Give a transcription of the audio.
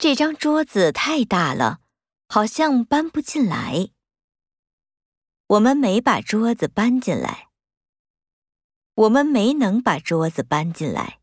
这张桌子太大了好像搬不进来。我们没把桌子搬进来。我们没能把桌子搬进来